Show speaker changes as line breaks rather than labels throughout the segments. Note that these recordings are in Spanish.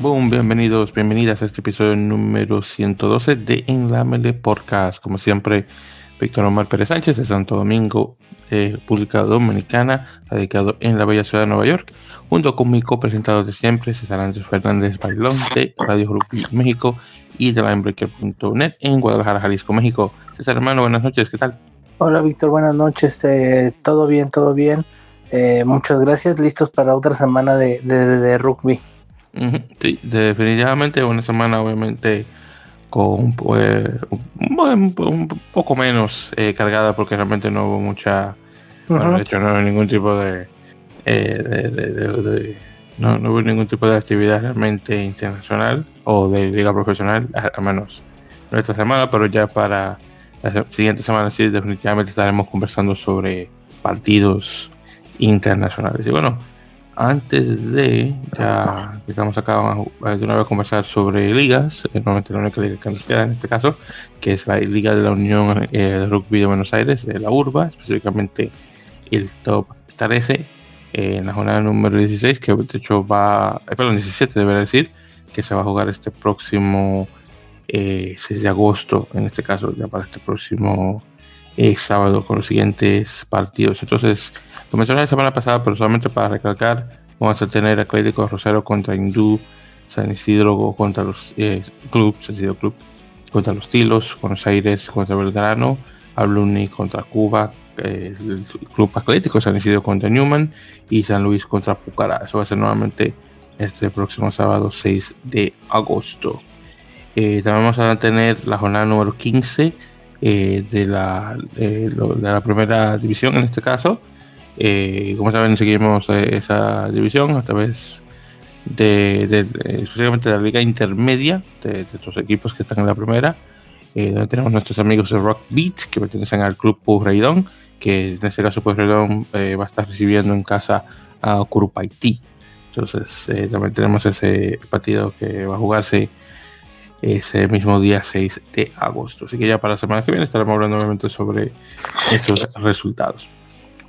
Boom, bienvenidos, bienvenidas a este episodio número 112 de Enlamele Podcast. Como siempre, Víctor Omar Pérez Sánchez de Santo Domingo, eh, Dominicana, radicado en la bella ciudad de Nueva York, junto con mi copresentador de siempre, César Andrés Fernández Bailón de Radio Rugby México y de Linebreaker.net en Guadalajara, Jalisco, México. César hermano, buenas noches, ¿qué tal?
Hola Víctor, buenas noches, eh, todo bien, todo bien. Eh, muchas gracias, listos para otra semana de, de rugby.
Sí, definitivamente una semana obviamente con pues, un, poco menos eh, cargada porque realmente no hubo mucha, de hecho no hubo ningún tipo eh, de, no, hubo ningún tipo de actividad realmente internacional o de liga profesional, al menos no esta semana, pero ya para la siguiente semana sí definitivamente estaremos conversando sobre partidos internacionales. Y bueno, antes de, ya estamos acá de una vez conversar sobre ligas, eh, normalmente la única liga que nos queda en este caso, que es la Liga de la Unión eh, de Rugby de Buenos Aires, de la URBA, específicamente el top 13, eh, en la jornada número 16, que de hecho va, perdón, 17 debería decir, que se va a jugar este próximo 6 de agosto, en este caso ya para este próximo sábado con los siguientes partidos. Entonces, lo mencioné la semana pasada, pero solamente para recalcar, vamos a tener Atlético Rosario contra Hindú, San Isidro contra los eh, Club, San Isidro Club contra los Tilos, Buenos Aires contra Belgrano, Abluni contra Cuba, eh, el Club Atlético San Isidro contra Newman y San Luis contra Pucará. Eso va a ser nuevamente este próximo sábado 6 de agosto. Eh, también vamos a tener la jornada número 15 de, la, de la primera división en este caso, eh, como saben, seguimos eh, esa división a través de, de, de la liga intermedia de, estos equipos que están en la primera, eh, donde tenemos nuestros amigos de Rock Beat que pertenecen al club Purreidón, que en este caso Purreidón va a estar recibiendo en casa a Curupaití. Entonces también tenemos ese partido que va a jugarse ese mismo día 6 de agosto. Así que ya para la semana que viene estaremos hablando nuevamente sobre estos resultados.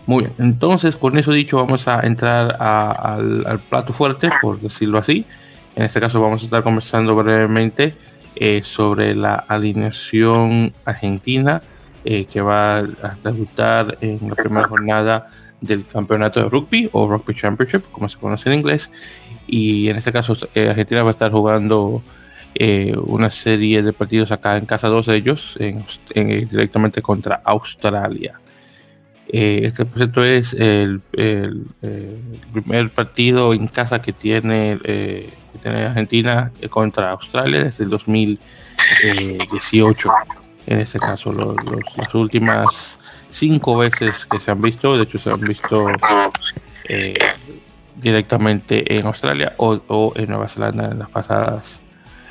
Muy bien, entonces con eso dicho vamos a entrar al, plato fuerte, por decirlo así. En este caso vamos a estar conversando brevemente eh, sobre la alineación argentina eh, que va a debutar en la primera jornada del campeonato de rugby o rugby championship, como se conoce en inglés. Y en este caso eh, Argentina va a estar jugando una serie de partidos acá en casa, dos de ellos, directamente contra Australia. Eh, este por es el, primer partido en casa que tiene, eh, que tiene Argentina contra Australia desde el 2018. En este caso, las últimas cinco veces que se han visto, de hecho se han visto eh, directamente en Australia o, en Nueva Zelanda en las pasadas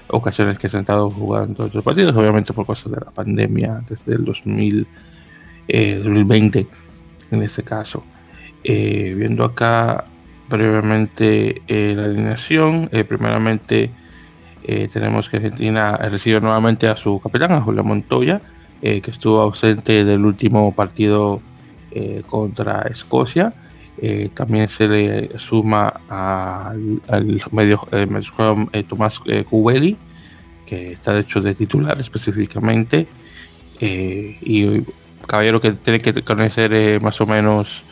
ocasiones que se han estado jugando estos partidos, obviamente por cosas de la pandemia desde el 2020 en este caso. Eh, viendo acá brevemente eh, la alineación, eh, primeramente tenemos que Argentina recibe nuevamente a su capitán, a Julio Montoya, que estuvo ausente del último partido contra Escocia. También se le suma al, medio, Tomás Cubeli, que está de hecho de titular específicamente. y caballero que tiene que conocer eh, más o menos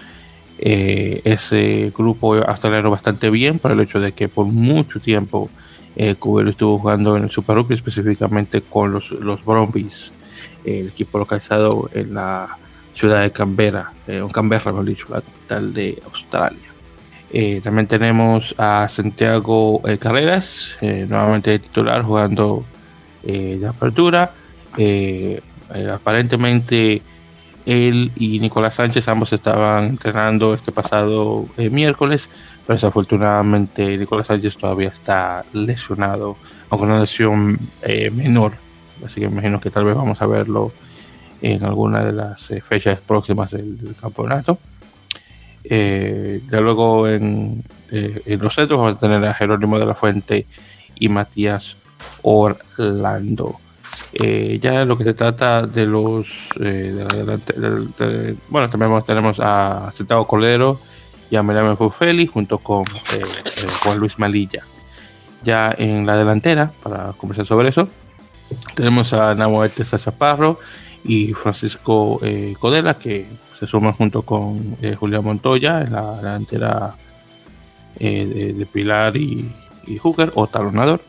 eh, ese grupo australiano bastante bien por el hecho de que por mucho tiempo eh, Cubero estuvo jugando en el Super Rugby, específicamente con los, los el equipo localizado en la ciudad de Canberra, en Canberra, mejor dicho, la capital de Australia. también tenemos a Santiago Carreras, nuevamente titular, jugando de apertura. aparentemente él y Nicolás Sánchez ambos estaban entrenando este pasado eh, miércoles, pero desafortunadamente Nicolás Sánchez todavía está lesionado, aunque una lesión eh, menor. Así que imagino que tal vez vamos a verlo en alguna de las eh, fechas próximas del, campeonato. ya luego en, en, los centros vamos a tener a Jerónimo de la Fuente y Matías Orlando. Eh, ya lo que se trata de los. Eh, bueno, también tenemos a Santiago Colero y a Miriam Fufeli junto con eh, Juan Luis Malilla. Ya en la delantera, para conversar sobre eso, tenemos a Nahuete Chaparro y Francisco Codela, que se suman junto con Julián Montoya la delantera de, Pilar y, y Hooker o talonador.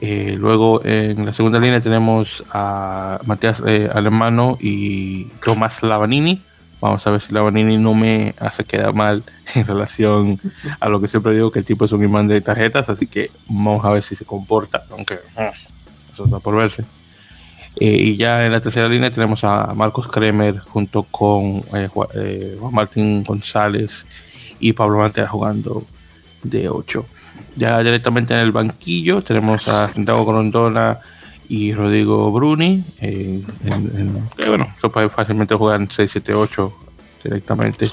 Eh, luego en la segunda línea tenemos a Matías eh, Alemano y Tomás Lavanini. Vamos a ver si Lavanini no me hace quedar mal en relación a lo que siempre digo que el tipo es un imán de tarjetas, así que vamos a ver si se comporta, aunque mm, eso está por verse. Eh, y ya en la tercera línea tenemos a Marcos Kremer junto con Juan Martín González y Pablo Mantera jugando de 8. Ya directamente en el banquillo tenemos a Santiago Grondona y Rodrigo Bruni. Eh, bueno, eso puede fácilmente jugar en 6-7-8 directamente.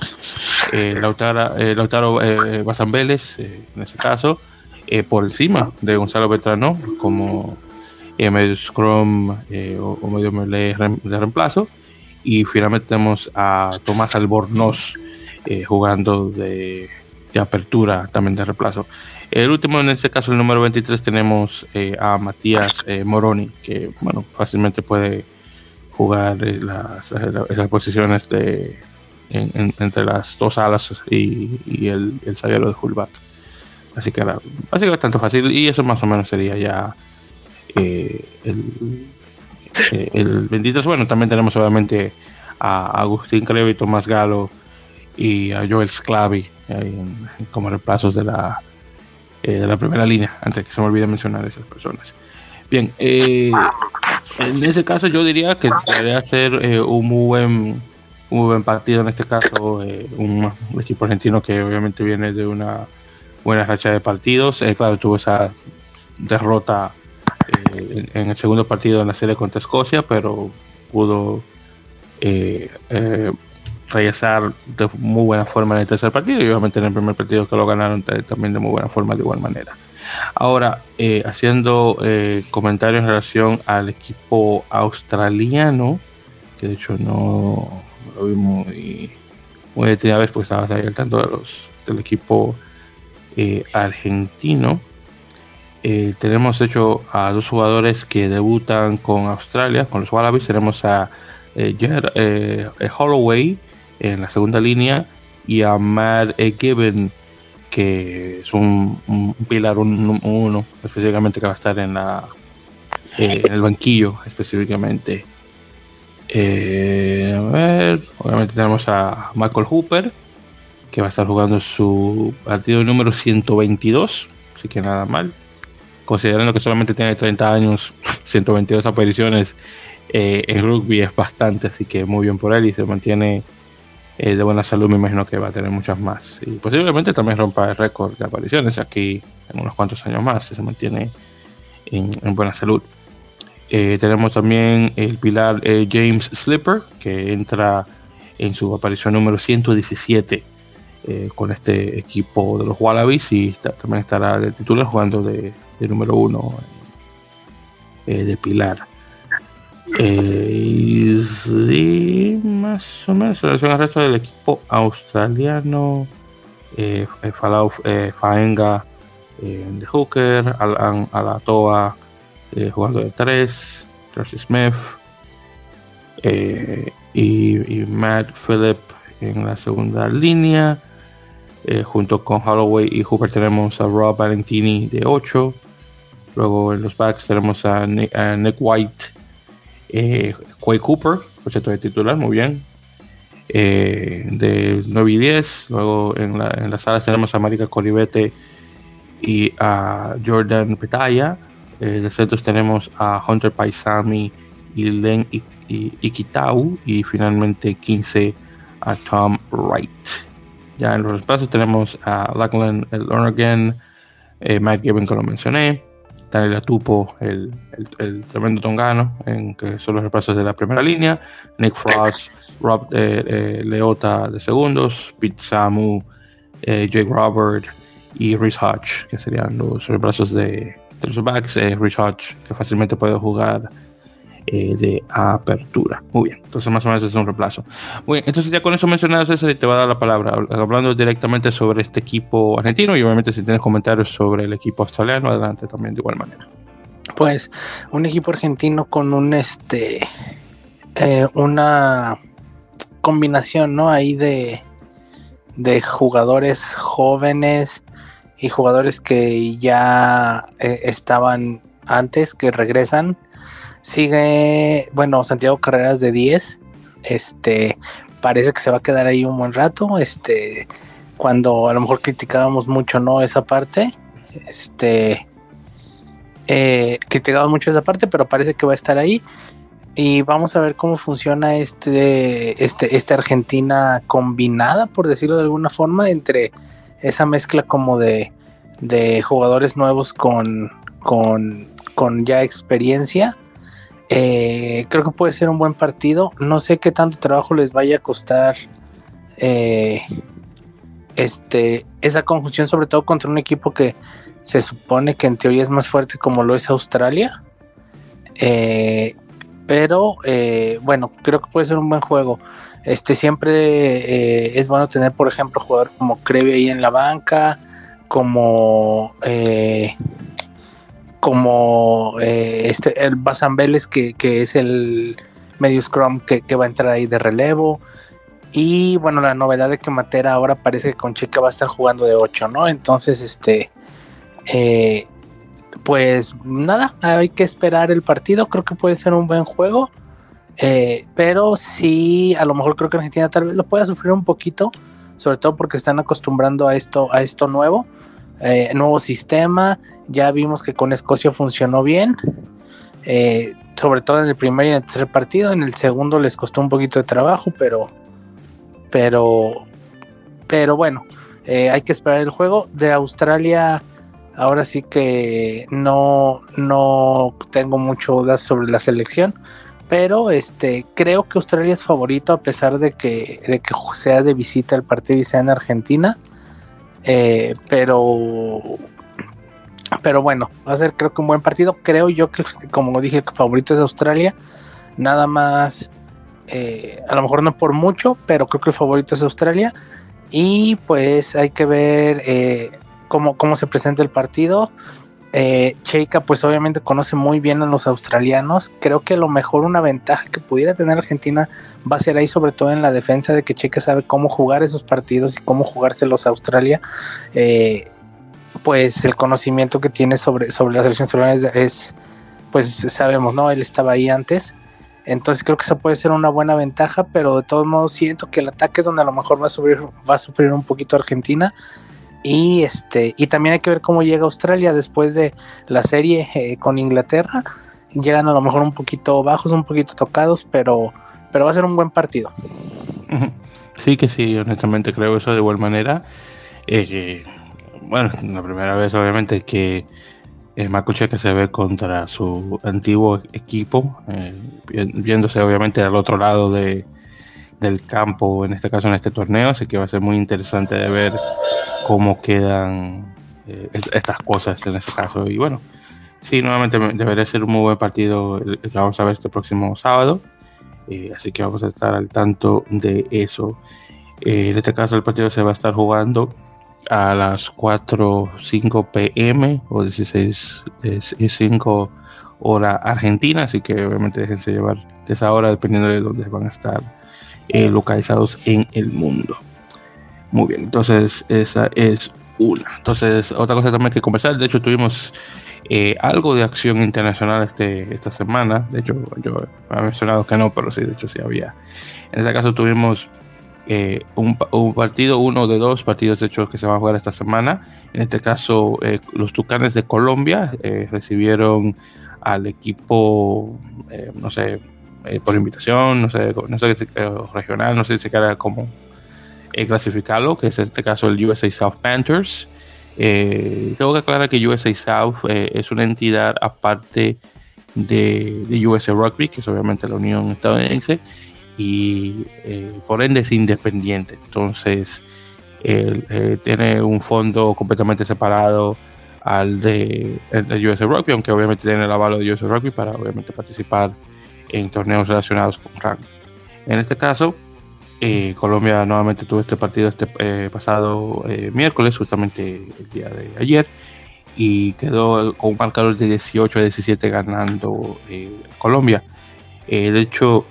Eh, Lautaro, eh, Lautaro eh, Vélez, en ese caso, por encima de Gonzalo Betrano, como medio Scrum o, medio melee de reemplazo. Y finalmente tenemos a Tomás Albornoz jugando de, de apertura también de reemplazo. El último, en este caso, el número 23, tenemos eh, a Matías eh, Moroni, que bueno, fácilmente puede jugar eh, las, esas posiciones de, entre las dos alas y, el, el zaguero de fullback. Así que era, bastante fácil y eso más o menos sería ya el, el 23. Bueno, también tenemos obviamente a Agustín Creve y Tomás Galo y a Joel Sclavi como reemplazos de la eh, de la primera línea, antes que se me olvide mencionar esas personas. Bien, eh, en ese caso yo diría que debería ser eh, un, muy buen, un buen partido, en este caso un, equipo argentino que obviamente viene de una buena racha de partidos. claro, tuvo esa derrota en, el segundo partido en la serie contra Escocia, pero pudo regresar de muy buena forma en el tercer partido y obviamente en el primer partido que lo ganaron también de muy buena forma de igual manera. Ahora, eh, haciendo eh, comentarios en relación al equipo australiano, que de hecho no lo vi muy, muy detenida vez porque estabas ahí al tanto de los, del equipo eh, tenemos hecho a dos jugadores que debutan con Australia, con los Wallabies. Tenemos a Jer, Holloway, en la segunda línea y a Matt Gibbon que es un, pilar uno, específicamente que va a estar en la eh, en el banquillo específicamente eh, a ver obviamente tenemos a Michael Hooper que va a estar jugando su partido número 122 así que nada mal considerando que solamente tiene 30 años 122 apariciones eh, en rugby es bastante así que muy bien por él y se mantiene eh, de buena salud, me imagino que va a tener muchas más. Y posiblemente también rompa el récord de apariciones aquí en unos cuantos años más, si se mantiene en, buena salud. Eh, tenemos también el pilar James Slipper, que entra en su aparición número 117 con este equipo de los Wallabies y también estará de titular jugando de, de número uno de pilar. Eh, sí, más o menos. En relación al resto del equipo australiano, eh, Falau eh, Faenga eh, de Hooker, Alan Alatoa eh, jugando de 3, George Smith eh, y, y, Matt Phillip en la segunda línea. junto con Holloway y Hooker tenemos a Rob Valentini de 8. Luego en los backs tenemos a Nick White eh, Quay Cooper, cierto de titular, muy bien. Eh, de 9 y 10. Luego en, la, en las salas tenemos a Marika Colibete y a Jordan Petaya. Eh, de centros tenemos a Hunter Paisami y Len Ikitau. Y finalmente 15 a Tom Wright. Ya en los espacios tenemos a Lachlan Lonergan, eh, Matt que lo mencioné. Daniel Atupo, el, el, tremendo tongano, en que son los repasos de la primera línea, Nick Frost, Rob eh, eh, Leota de segundos, Pete Samu, eh, Jake Robert y Rhys Hodge, que serían los reemplazos de, de, los backs. Rhys Hodge, que fácilmente puede jugar eh, de apertura. Muy bien, entonces más o menos es un reemplazo. Muy bien, entonces ya con eso mencionado, César, te va a dar la palabra, hablando directamente sobre este equipo argentino y obviamente si tienes comentarios sobre el equipo australiano, adelante también de igual manera.
Pues un equipo argentino con un este eh, una combinación, ¿no? Ahí de, de jugadores jóvenes y jugadores que ya eh, estaban antes, que regresan. Sigue, bueno, Santiago Carreras de 10. Este, parece que se va a quedar ahí un buen rato. Este, cuando a lo mejor criticábamos mucho, ¿no? Esa parte. Este, eh, criticábamos mucho esa parte, pero parece que va a estar ahí y vamos a ver cómo funciona este, este, esta Argentina combinada, por decirlo de alguna forma, entre esa mezcla como de, de jugadores nuevos con, con, con ya experiencia. Eh, creo que puede ser un buen partido. No sé qué tanto trabajo les vaya a costar eh, este, esa conjunción, sobre todo contra un equipo que se supone que en teoría es más fuerte como lo es Australia. Eh, pero eh, bueno, creo que puede ser un buen juego. Este siempre es bueno tener, por ejemplo, jugador como Crevi ahí en la banca, como como este el Basan Vélez que, es el medio scrum que, va a entrar ahí de relevo. Y bueno, la novedad de que Matera ahora parece que con Chica va a estar jugando de 8, ¿no? Entonces, este pues nada, hay que esperar el partido. Creo que puede ser un buen juego. Eh, pero sí, a lo mejor creo que Argentina tal vez lo pueda sufrir un poquito, sobre todo porque están acostumbrando a esto, a esto nuevo, eh, nuevo sistema. Ya vimos que con Escocia funcionó bien, eh, sobre todo en el primer y en el tercer partido. En el segundo les costó un poquito de trabajo, pero, pero, pero bueno, hay que esperar el juego de Australia ahora sí que no, no tengo mucho dudas sobre la selección, pero este creo que Australia es favorito a pesar de que, de que sea de visita el partido y sea en Argentina. Eh, pero pero bueno, va a ser creo que un buen partido. Creo yo que como dije, el favorito es Australia. Nada más, eh, a lo mejor no por mucho, pero creo que el favorito es Australia. Y pues hay que ver eh, cómo, cómo se presenta el partido. Eh, Cheika pues obviamente conoce muy bien a los australianos. Creo que a lo mejor una ventaja que pudiera tener Argentina va a ser ahí sobre todo en la defensa de que Cheika sabe cómo jugar esos partidos y cómo jugárselos a Australia. Eh, pues el conocimiento que tiene sobre, sobre la selección australiana es, pues sabemos, ¿no? Él estaba ahí antes. Entonces creo que eso puede ser una buena ventaja, pero de todos modos siento que el ataque es donde a lo mejor va a sufrir, va a sufrir un poquito Argentina. Y este, y también hay que ver cómo llega Australia después de la serie eh, con Inglaterra. Llegan a lo mejor un poquito bajos, un poquito tocados, pero, pero va a ser un buen partido.
Sí que sí, honestamente creo eso de igual manera. Eh, bueno, la primera vez obviamente que el que se ve contra su antiguo equipo, eh, viéndose obviamente al otro lado de, del campo, en este caso en este torneo, así que va a ser muy interesante de ver cómo quedan eh, estas cosas en este caso. Y bueno, sí, nuevamente debería ser un muy buen partido el, que vamos a ver este próximo sábado. Eh, así que vamos a estar al tanto de eso. En este caso el partido se va a estar jugando a las 4, 5 pm o 16, 5 hora argentina, así que obviamente déjense llevar de esa hora dependiendo de dónde van a estar localizados en el mundo. Muy bien, entonces esa es una. Entonces, otra cosa también que conversar, de hecho tuvimos eh, algo de acción internacional este, esta semana. De hecho, yo he mencionado que no, pero sí, de hecho sí había. En este caso tuvimos eh, un, partido, uno de dos partidos de hecho que se van a jugar esta semana. En este caso, eh, los Tucanes de Colombia recibieron al equipo, no sé, por invitación, no sé, no sé, regional, no sé si era como eh, clasificarlo, que es en este caso el USA South Panthers. Eh, tengo que aclarar que USA South eh, es una entidad aparte de, USA Rugby, que es obviamente la Unión Estadounidense, y por ende es independiente. Entonces, tiene un fondo completamente separado al de, USA Rugby, aunque obviamente tiene el avalo de USA Rugby para obviamente participar en torneos relacionados con rango. En este caso, eh, Colombia nuevamente tuvo este partido este eh, pasado eh, miércoles, justamente el día de ayer, y quedó con un marcador de 18 a 17 ganando Colombia. de hecho,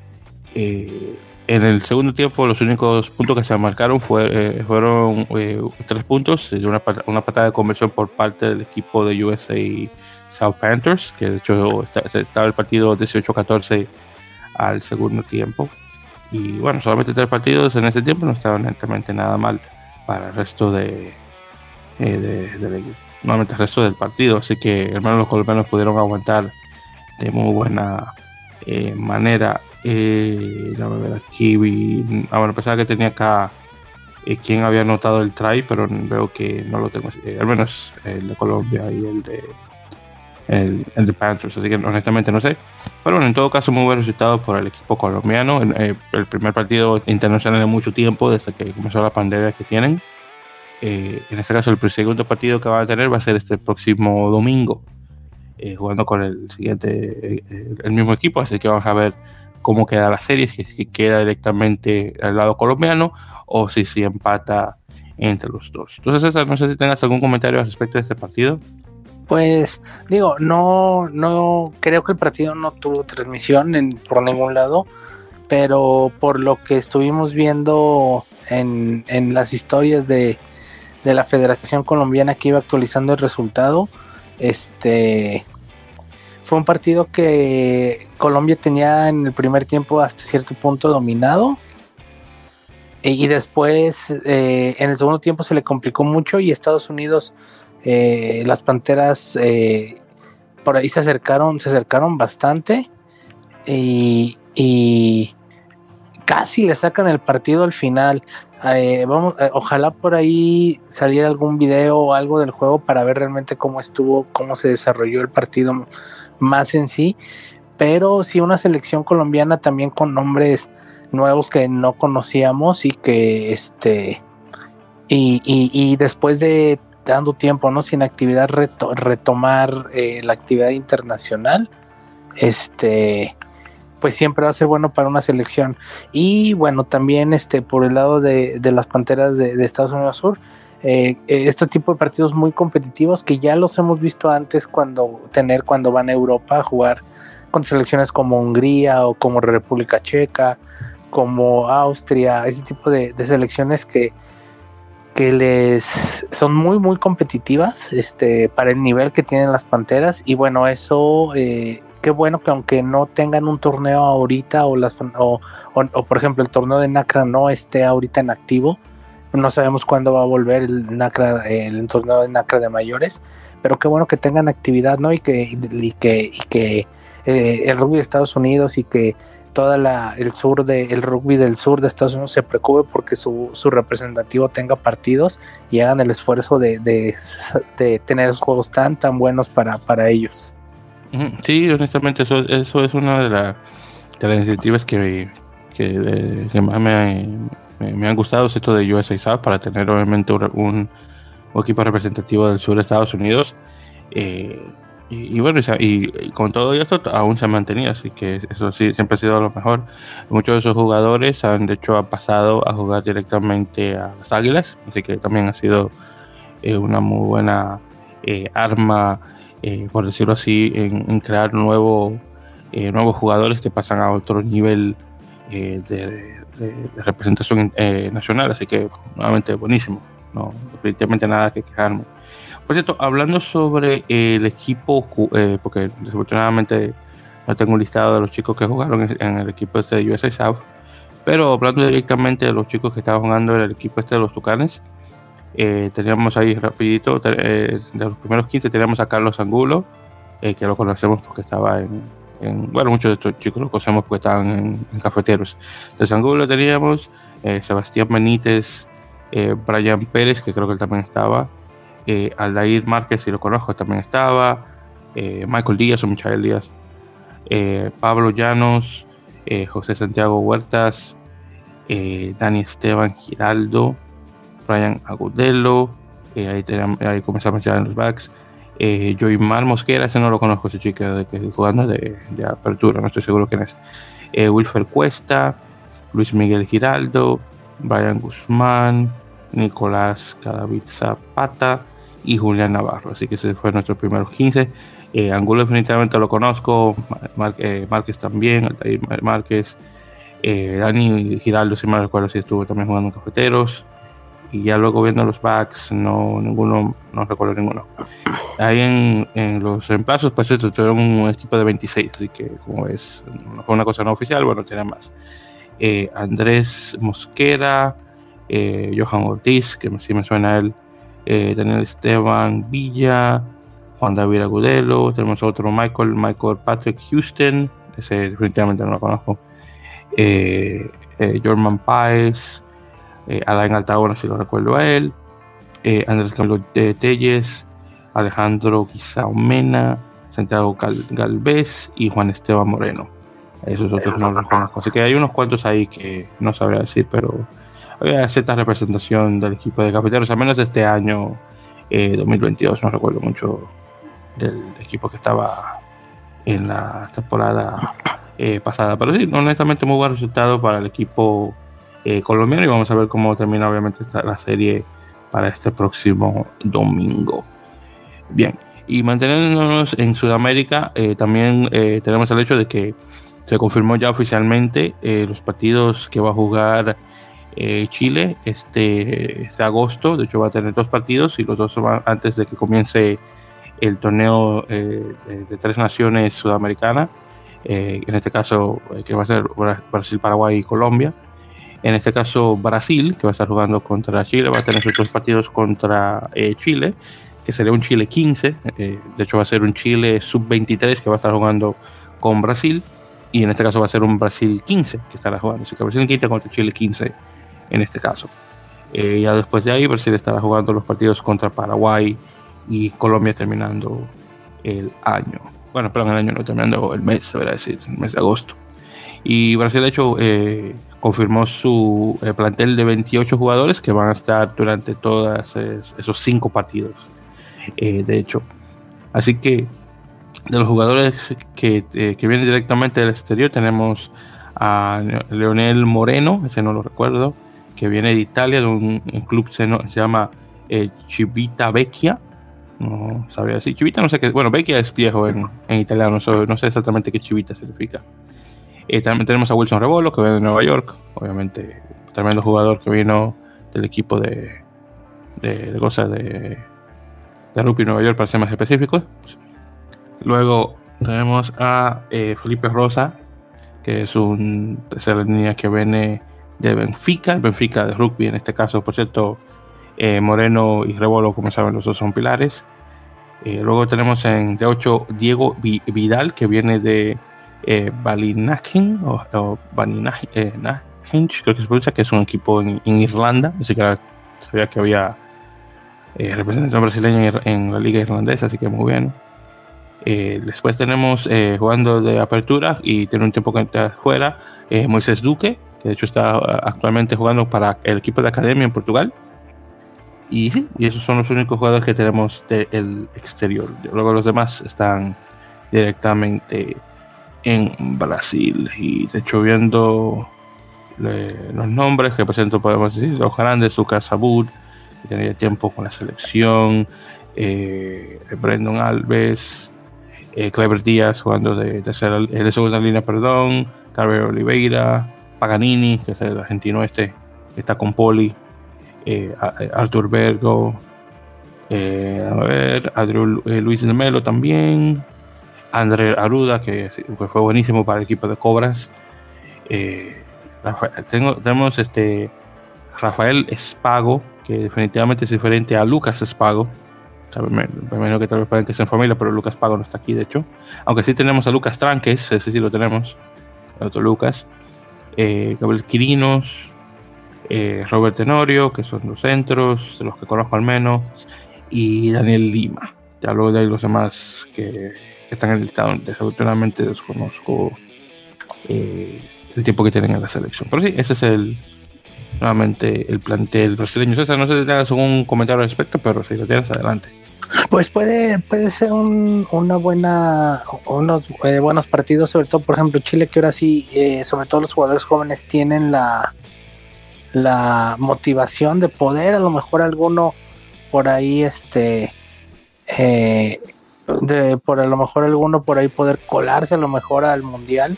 en el segundo tiempo los únicos puntos que se marcaron fueron tres puntos, una, una patada de conversión por parte del equipo de USA South Panthers, que de hecho estaba el partido 18-14 al segundo tiempo. Y bueno, solamente tres partidos en ese tiempo no estaban netamente nada mal para el resto de, eh, de, nuevamente el resto del partido. Así que hermanos los colombianos pudieron aguantar de muy buena eh, manera. Eh, ver aquí. Vi, ah, bueno, pensaba que tenía acá eh, quien había anotado el try, pero veo que no lo tengo. al menos el de Colombia y el de el, el, de Panthers, así que honestamente no sé. Pero bueno, en todo caso, muy buen resultado por el equipo colombiano. Eh, el primer partido internacional de mucho tiempo, desde que comenzó la pandemia que tienen. Eh, en este caso, el segundo partido que van a tener va a ser este próximo domingo, eh, jugando con el siguiente, el mismo equipo. Así que vamos a ver cómo queda la serie, si, queda directamente al lado colombiano o si, si empata entre los dos. Entonces, César, no sé si tengas algún comentario al respecto de este partido.
Pues digo, no, no creo que el partido no tuvo transmisión en, por ningún lado, pero por lo que estuvimos viendo en, en las historias de, de, la Federación Colombiana que iba actualizando el resultado, este fue un partido que Colombia tenía en el primer tiempo hasta cierto punto dominado. Y después eh, en el segundo tiempo se le complicó mucho y Estados Unidos eh, las Panteras eh, por ahí se acercaron, se acercaron bastante y, casi le sacan el partido al final. Eh, vamos, ojalá por ahí saliera algún video o algo del juego para ver realmente cómo estuvo, cómo se desarrolló el partido más en sí. Pero sí una selección colombiana también con nombres nuevos que no conocíamos y que este y, y después de dando tiempo, ¿no? Sin actividad retomar eh, la actividad internacional, este, pues siempre va a ser bueno para una selección. Y bueno, también este, por el lado de, las Panteras de, Estados Unidos Sur, eh, eh, este tipo de partidos muy competitivos que ya los hemos visto antes cuando tener cuando van a Europa a jugar con selecciones como Hungría o como República Checa, como Austria, ese tipo de selecciones que, que les son muy muy competitivas este para el nivel que tienen las panteras. Y bueno eso eh, qué bueno que aunque no tengan un torneo ahorita o las o, por ejemplo el torneo de Nacra no esté ahorita en activo no sabemos cuándo va a volver el Nacra el torneo de Nacra de mayores pero qué bueno que tengan actividad no y que y que y que eh, el rugby de Estados Unidos y que toda la, el sur de el rugby del sur de Estados Unidos se preocupe porque su, representativo tenga partidos y hagan el esfuerzo de, de, tener esos juegos tan tan buenos para, para ellos.
Sí, honestamente eso, eso es una de, la, de las iniciativas que, que más me, me, han gustado, esto de USA South, para tener obviamente un, un, equipo representativo del sur de Estados Unidos. Eh, y, bueno, y, con todo esto aún se ha mantenido, así que eso sí siempre ha sido lo mejor. Muchos de esos jugadores han de hecho pasado a jugar directamente a las Águilas, así que también ha sido eh, una muy buena eh, arma, eh, por decirlo así, en, crear nuevo, nuevos jugadores que pasan a otro nivel de, representación nacional, así que nuevamente buenísimo, no definitivamente nada que quejarme. Por cierto, hablando sobre el equipo, eh, porque desafortunadamente no tengo un listado de los chicos que jugaron en el equipo este de USA South, pero hablando directamente de los chicos que estaban jugando en el equipo este de los Tucanes, eh, teníamos ahí rapidito, eh, de los primeros 15 teníamos a Carlos Angulo, que lo conocemos porque estaba en, bueno, muchos de estos chicos lo conocemos porque estaban en, cafeteros. De Angulo teníamos Sebastián Benítez, Brian Pérez, que creo que él también estaba, eh, Aldair Márquez, si lo conozco, también estaba, eh, Michael Díaz o Michael Díaz, eh, Pablo Llanos, eh, José Santiago Huertas, Dani Esteban Giraldo, Brian Agudelo, ahí, ahí comenzamos ya en los backs, Eh, Joymar Mosquera, ese no lo conozco, ese chico de que jugando de, apertura, no estoy seguro quién es. Eh, Wilfer Cuesta, Luis Miguel Giraldo, Brian Guzmán, Nicolás Cadavid Zapata y Julián Navarro. Así que ese fue nuestro primer 15. Eh, Angulo definitivamente lo conozco, eh, Márquez también, Altair Márquez, eh, Dani Giraldo, si me recuerdo, si estuvo también jugando en Cafeteros. Y ya luego viendo los backs, no, ninguno, no recuerdo ninguno. Ahí en, en los reemplazos, pues tuvieron un equipo de 26, así que como es, fue una cosa no oficial, bueno, tiene más. Eh, Andrés Mosquera, eh, Johan Ortiz, que sí me suena a él, eh, Daniel Esteban Villa, Juan David Agudelo, tenemos otro Michael, Michael Patrick Houston, ese definitivamente no lo conozco, eh, Jorman Páez, Alain Altaona, si lo recuerdo a él, Andrés Carlos de Telles, Alejandro Guisaumena, Santiago Galvez y Juan Esteban Moreno. Esos otros no los conozco. Así que hay unos cuantos ahí que no sabría decir, pero había cierta representación del equipo de cafeteros, al menos este año 2022. Eh, no recuerdo mucho del equipo que estaba en la temporada eh, pasada. Pero sí, honestamente, muy buen resultado para el equipo eh, colombiano y vamos a ver cómo termina, obviamente, la serie para este próximo domingo. Bien, y manteniéndonos en Sudamérica, también tenemos el hecho de que se confirmó ya oficialmente eh, los partidos que va a jugar eh, Chile este, este, agosto. De hecho, va a tener dos partidos y los dos van antes de que comience el torneo eh, de, tres naciones sudamericanas. en este caso, que va a ser Brasil, Paraguay y Colombia. En este caso, Brasil, que va a estar jugando contra Chile, va a tener sus dos partidos contra Chile, que sería un Chile 15. de hecho, va a ser un Chile sub-23 que va a estar jugando con Brasil y en este caso va a ser un Brasil 15 que estará jugando. Así que Brasil 15 contra Chile 15 en este caso. Eh, ya después de ahí, Brasil estará jugando los partidos contra Paraguay y Colombia terminando el año. Bueno, perdón, el año no, terminando el mes, se decir, el mes de agosto. Y Brasil, de hecho, eh, confirmó su eh, plantel de 28 jugadores que van a estar durante todos esos cinco partidos. de hecho, así que de los jugadores que, eh, que, vienen directamente del exterior, tenemos a Leonel Moreno, ese no lo recuerdo, que viene de Italia, de un, club se, se llama eh, Chivita Vecchia. No sabría decir. Chivita no sé qué. Bueno, Vecchia es viejo en, en italiano, no sé exactamente qué Chivita significa. Eh, también tenemos a Wilson Rebolo, que viene de Nueva York, obviamente, tremendo jugador que vino del equipo de, de, de cosas de, de rugby Nueva York, para ser más específicos. Luego tenemos a eh, Felipe Rosa, que es un tercera línea que viene de Benfica, Benfica de rugby en este caso, por cierto, eh, Moreno y Rebolo, como saben, los dos son pilares. Luego tenemos en D8 Diego Vidal, que viene de eh, Balinachen, o, o creo que se pronuncia, que es un equipo en, Irlanda, así que sabía que había representación brasileña en la liga irlandesa, así que muy bien. Eh, después tenemos eh, jugando de apertura y tiene un tiempo que está fuera eh, Moisés Duque, que de hecho está actualmente jugando para el equipo de academia en Portugal. Y y esos son los únicos jugadores que tenemos del exterior. Luego los demás están directamente en Brasil. Y de hecho, viendo los nombres que presento, podemos decir: los grandes, Lucas Abud, que tenía tiempo con la selección, Brandon Alves, eh, Clever Díaz jugando de, tercera, eh, de segunda línea, perdón, Carver Oliveira, Paganini, que es el argentino este, está con Poli, eh, Artur Bergo, a ver, Adriel, Luis de Melo también, André Aruda, que, fue buenísimo para el equipo de Cobras. tengo, tenemos este Rafael Espago, que definitivamente es diferente a Lucas Espago, me, imagino que tal vez que en familia, pero Lucas Pago no está aquí, de hecho. Aunque sí tenemos a Lucas Tranques, ese sí lo tenemos. El otro Lucas. Eh, Gabriel Quirinos, eh, Robert Tenorio, que son los centros, de los que conozco al menos. Y Daniel Lima. Ya luego de ahí los demás que, están en el listado, desafortunadamente desconozco eh, el tiempo que tienen en la selección. Pero sí, ese es el, nuevamente el plantel brasileño. César, no sé si tienes algún comentario al respecto, pero si lo tienes, adelante.
Pues puede, puede ser una buena, unos eh, buenos partidos, sobre todo, por ejemplo, Chile, que ahora sí, eh, sobre todo los jugadores jóvenes tienen la, la motivación de poder, a lo mejor alguno por ahí, este, de por a lo mejor alguno por ahí poder colarse a lo mejor al mundial.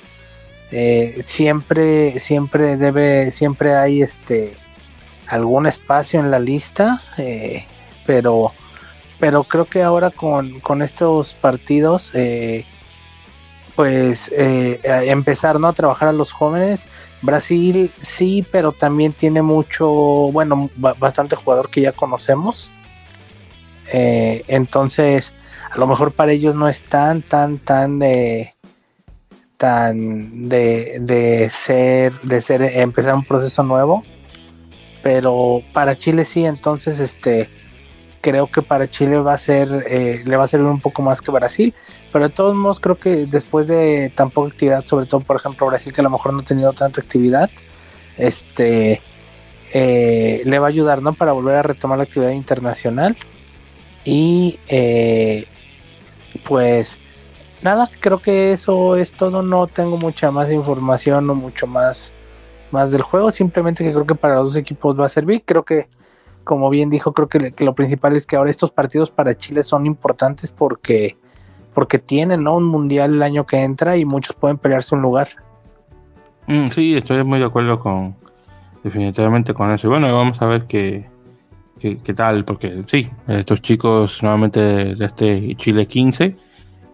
siempre, siempre debe, siempre hay este algún espacio en la lista, pero pero creo que ahora con, estos partidos, eh, pues eh, empezar ¿no? a trabajar a los jóvenes. Brasil sí, pero también tiene mucho, bueno, bastante jugador que ya conocemos. Eh, entonces, a lo mejor para ellos no es tan, tan, tan de tan de, de ser, de ser, empezar un proceso nuevo. Pero para Chile sí, entonces este creo que para Chile va a ser, eh, le va a servir un poco más que Brasil, pero de todos modos creo que después de tan poca actividad, sobre todo por ejemplo Brasil que a lo mejor no ha tenido tanta actividad, este eh, le va a ayudar, ¿no? Para volver a retomar la actividad internacional y eh, pues nada, creo que eso es todo, no tengo mucha más información o mucho más más del juego, simplemente que creo que para los dos equipos va a servir, creo que como bien dijo, creo que, lo principal es que ahora estos partidos para Chile son importantes porque, porque tienen un mundial el año que entra y muchos pueden pelearse un lugar.
Mm, sí, estoy muy de acuerdo con definitivamente con eso. Y bueno, vamos a ver qué, qué, tal, porque sí, estos chicos nuevamente de, este Chile 15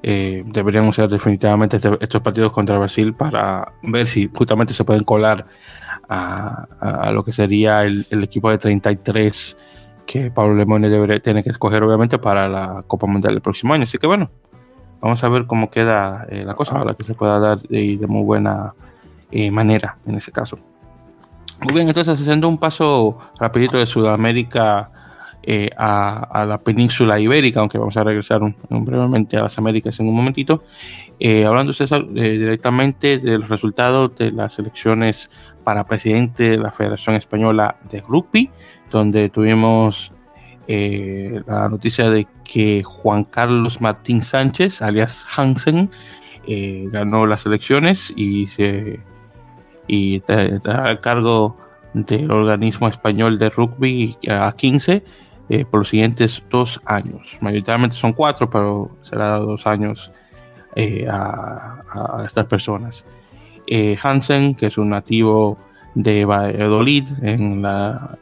eh, deberían usar definitivamente este, estos partidos contra Brasil para ver si justamente se pueden colar a, lo que sería el, equipo de 33 que Pablo Lemone debería, tiene que escoger obviamente para la Copa Mundial del próximo año. Así que bueno, vamos a ver cómo queda eh, la cosa, para que se pueda dar de, de muy buena eh, manera en ese caso. Muy bien, entonces haciendo un paso rapidito de Sudamérica eh, a, la península ibérica, aunque vamos a regresar brevemente a las Américas en un momentito, hablando César, directamente de los resultados de las elecciones para presidente de la Federación Española de Rugby, donde tuvimos eh, la noticia de que Juan Carlos Martín Sánchez, alias Hansen, eh, ganó las elecciones y, se, y está, a cargo del organismo español de rugby a 15 eh, por los siguientes dos años. Mayoritariamente son cuatro, pero será dos años a, a estas personas. Eh, Hansen, que es un nativo de Valladolid, en la,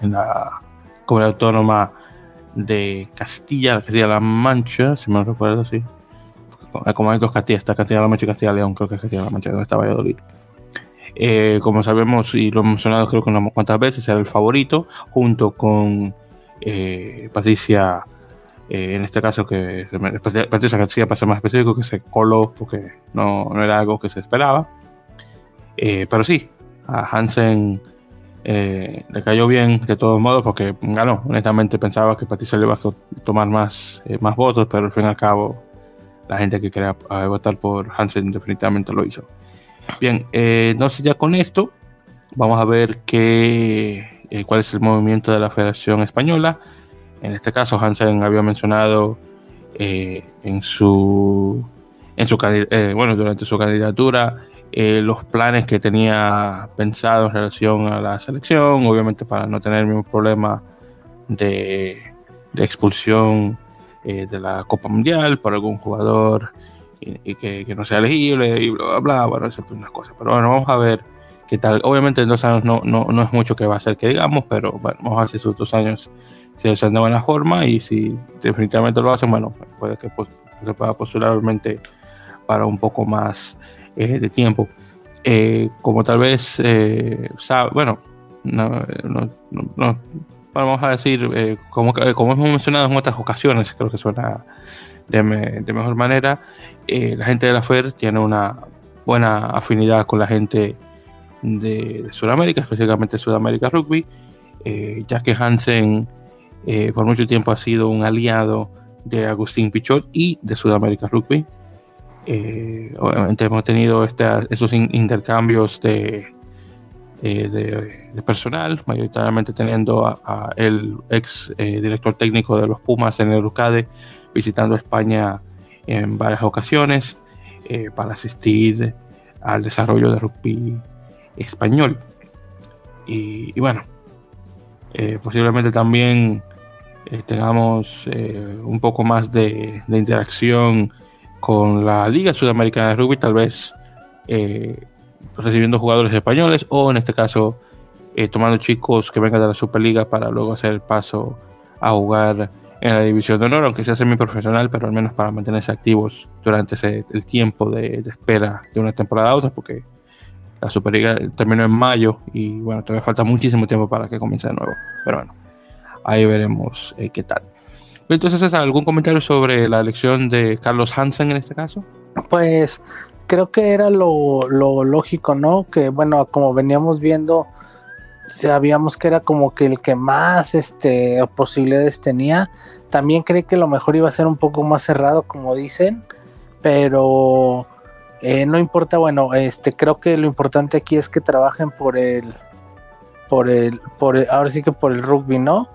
en la comunidad autónoma de Castilla, Castilla-La Mancha, si me recuerdo, sí. Como hay dos Castillas, está Castilla-La Mancha y Castilla-León, creo que es Castilla-La Mancha, donde está Valladolid. Eh, como sabemos y lo hemos mencionado creo que unas cuantas veces, era el favorito, junto con eh, Patricia, en este caso que se Patricia García, para más específico, que se coló porque no, no era algo que se esperaba. Eh, pero sí, a Hansen eh, le cayó bien de todos modos porque ganó. Honestamente pensaba que Patricia le iba a tomar más, eh, más votos, pero al fin y al cabo la gente que quería votar por Hansen definitivamente lo hizo. Bien, no sé ya con esto, vamos a ver qué, cuál es el movimiento de la Federación Española. En este caso, Hansen había mencionado en su, en su bueno, durante su candidatura eh, los planes que tenía pensado en relación a la selección, obviamente para no tener el mismo problema de, expulsión eh, de la Copa Mundial por algún jugador y, que, no sea elegible y bla, bla, bla, bueno, esas unas cosas. Pero bueno, vamos a ver qué tal. Obviamente en dos años no, no, no es mucho que va a ser que digamos, pero bueno, vamos a ver si esos dos años se hacen de buena forma y si definitivamente lo hacen, bueno, puede que pues, se pueda postular obviamente para un poco más eh, de tiempo. Eh, como tal vez, eh, sabe, bueno, no, vamos a decir, como, como hemos mencionado en otras ocasiones, creo que suena de, mejor manera, la gente de la FER tiene una buena afinidad con la gente de, Sudamérica, específicamente Sudamérica Rugby, ya que Hansen por mucho tiempo ha sido un aliado de Agustín Pichot y de Sudamérica Rugby. Eh, obviamente hemos tenido esos intercambios de, de, personal, mayoritariamente teniendo a, el ex director técnico de los Pumas en el UCADE visitando España en varias ocasiones para asistir al desarrollo de rugby español. Y, bueno, eh, posiblemente también eh, tengamos eh, un poco más de, interacción con la Liga Sudamericana de Rugby, tal vez recibiendo jugadores españoles o en este caso tomando chicos que vengan de la Superliga para luego hacer el paso a jugar en la División de Honor, aunque sea semi-profesional, pero al menos para mantenerse activos durante ese, el tiempo de, de espera de una temporada a otra, porque la Superliga terminó en mayo y bueno, todavía falta muchísimo tiempo para que comience de nuevo. Pero bueno, ahí veremos eh, qué tal. Entonces, ¿algún comentario sobre la elección de Carlos Hansen en este caso?
Pues creo que era lo, lógico, ¿no? Que bueno, como veníamos viendo, sabíamos que era como que el que más este, posibilidades tenía. También creí que lo mejor iba a ser un poco más cerrado, como dicen, pero eh, no importa, bueno, este creo que lo importante aquí es que trabajen por el, por el, por ahora sí que por el rugby, ¿no?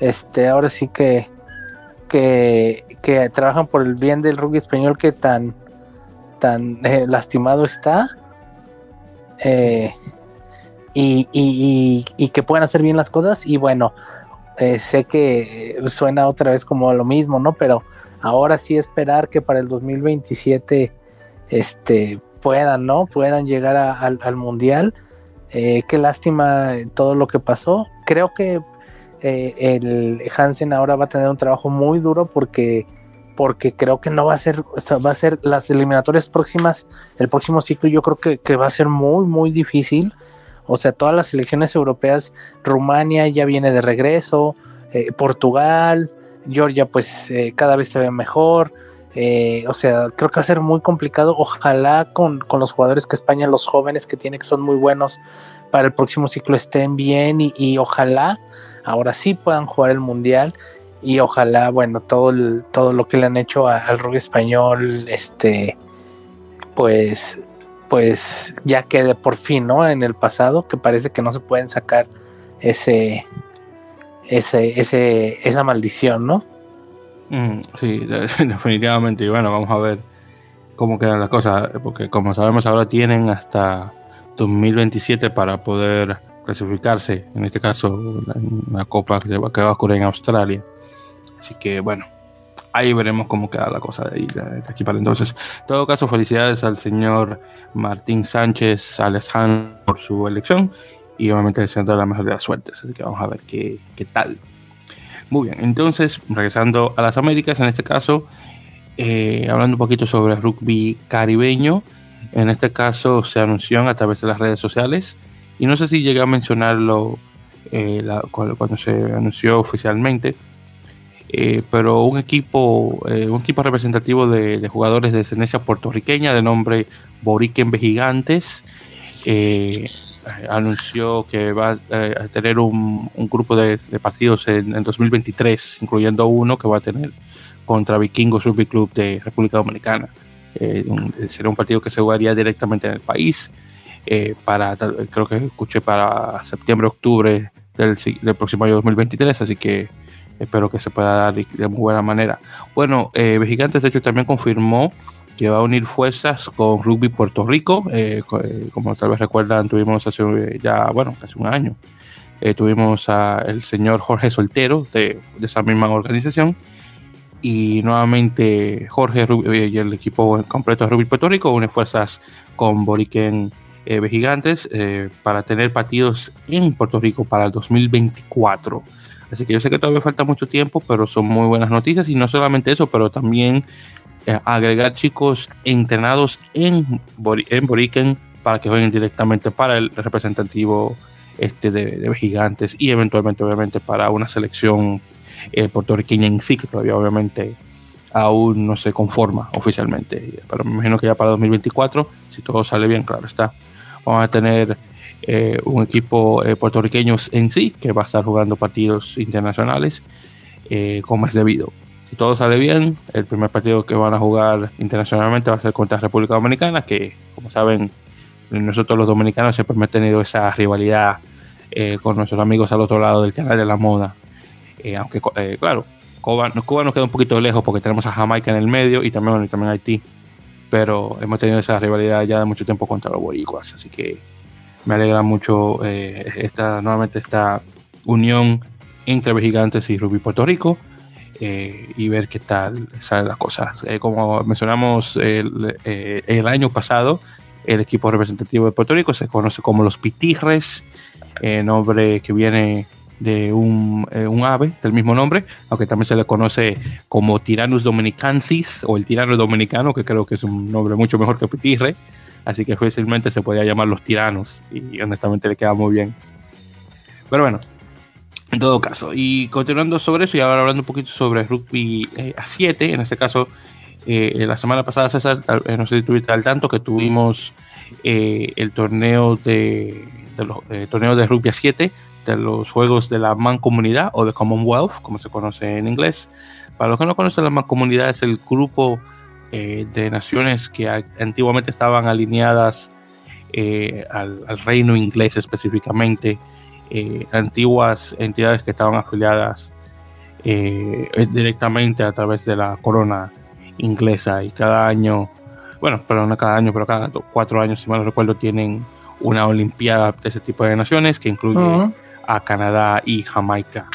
Este, ahora sí que, que, que trabajan por el bien del rugby español que tan, tan eh, lastimado está. Eh, y, que puedan hacer bien las cosas. Y bueno, sé que suena otra vez como lo mismo, ¿no? Pero ahora sí esperar que para el 2027 este, puedan, ¿no? Puedan llegar al mundial. Eh, qué lástima todo lo que pasó. Creo que eh, el Hansen ahora va a tener un trabajo muy duro porque, porque creo que no va a ser, va a ser las eliminatorias próximas, el próximo ciclo yo creo que, va a ser muy, muy difícil. O sea, todas las selecciones europeas, Rumania ya viene de regreso, eh, Portugal, Georgia pues cada vez se ve mejor, eh, o sea, creo que va a ser muy complicado. Ojalá con, los jugadores que España, los jóvenes que tiene, que son muy buenos, para el próximo ciclo estén bien y, ojalá ahora sí puedan jugar el mundial y ojalá, bueno, todo, todo lo que le han hecho al rugby español, este, pues, pues ya quede por fin, ¿no? En el pasado, que parece que no se pueden sacar ese, ese, ese, esa maldición, ¿no?
Mm, sí, definitivamente. Y bueno, vamos a ver cómo quedan las cosas, porque como sabemos ahora tienen hasta 2027 para poder clasificarse, en este caso la copa que, va, a ocurrir en Australia. Así que bueno, ahí veremos cómo queda la cosa de, ahí, de, aquí para entonces. En todo caso, felicidades al señor Martín Sánchez Alejandro por su elección y obviamente deseando la mejor de las suertes. Así que vamos a ver qué, qué tal. Muy bien, entonces, regresando a las Américas, en este caso, eh, hablando un poquito sobre rugby caribeño, en este caso se anunció a través de las redes sociales, y no sé si llegué a mencionarlo eh, cuando, se anunció oficialmente, eh, pero un equipo, un equipo representativo de, jugadores de descendencia puertorriqueña de nombre Boriquen Gigantes eh, anunció que va eh, a tener un, grupo de, partidos en, 2023, incluyendo uno que va a tener contra Vikingos Rugby de República Dominicana. Eh, será un partido que se jugaría directamente en el país. para creo que escuché para septiembre octubre del, del, próximo año 2023 así que espero que se pueda dar de muy buena manera bueno Gigantes de hecho también confirmó que va a unir fuerzas con Rugby Puerto Rico. Eh, eh, como tal vez recuerdan, tuvimos hace ya, bueno, casi un año, eh, tuvimos al señor Jorge Soltero de, esa misma organización. Y nuevamente Jorge y el equipo completo de Rugby Puerto Rico une fuerzas con Boriken eh, Gigantes para tener partidos en Puerto Rico para el 2024. Así que yo sé que todavía falta mucho tiempo, pero son muy buenas noticias. Y no solamente eso, pero también eh, agregar chicos entrenados en, en Boriken para que jueguen directamente para el representativo este de, gigantes y eventualmente obviamente para una selección eh, puertorriqueña en sí que todavía obviamente aún no se conforma oficialmente pero me imagino que ya para 2024 si todo sale bien claro está vamos a tener eh, un equipo puertorriqueño en sí que va a estar jugando partidos internacionales como es debido si todo sale bien, el primer partido que van a jugar internacionalmente va a ser contra República Dominicana, que como saben nosotros los dominicanos siempre hemos tenido esa rivalidad eh, con nuestros amigos al otro lado del canal de la moda. Eh, aunque, eh, claro, Cuba, Cuba, nos queda un poquito lejos porque tenemos a Jamaica en el medio y también, y también Haití. Pero hemos tenido esa rivalidad ya de mucho tiempo contra los boricuas. Así que me alegra mucho esta, nuevamente esta unión entre Gigantes y Rugby Puerto Rico. y ver qué tal salen las cosas. como mencionamos el, el, año pasado, el equipo representativo de Puerto Rico se conoce como los Pitirres eh, nombre que viene de un, eh, un, ave del mismo nombre, aunque también se le conoce como Tyrannus dominicansis o el tirano dominicano, que creo que es un nombre mucho mejor que Pitirre, así que fácilmente se podía llamar los tiranos y honestamente le queda muy bien. Pero bueno, en todo caso, y continuando sobre eso y ahora hablando un poquito sobre rugby eh, a 7, en este caso, la semana pasada, César, no sé si estuviste al tanto que tuvimos el torneo de los eh, torneos de rugby a 7, de los juegos de la Mancomunidad o de Commonwealth, como se conoce en inglés. Para los que no conocen la Mancomunidad es el grupo eh, de naciones que antiguamente estaban alineadas eh, al, reino inglés específicamente, antiguas entidades que estaban afiliadas directamente a través de la corona inglesa. Y cada año, bueno, pero no cada año, pero cada cuatro años, si mal no recuerdo, tienen una Olimpiada de ese tipo de naciones que incluye a Canadá y Jamaica,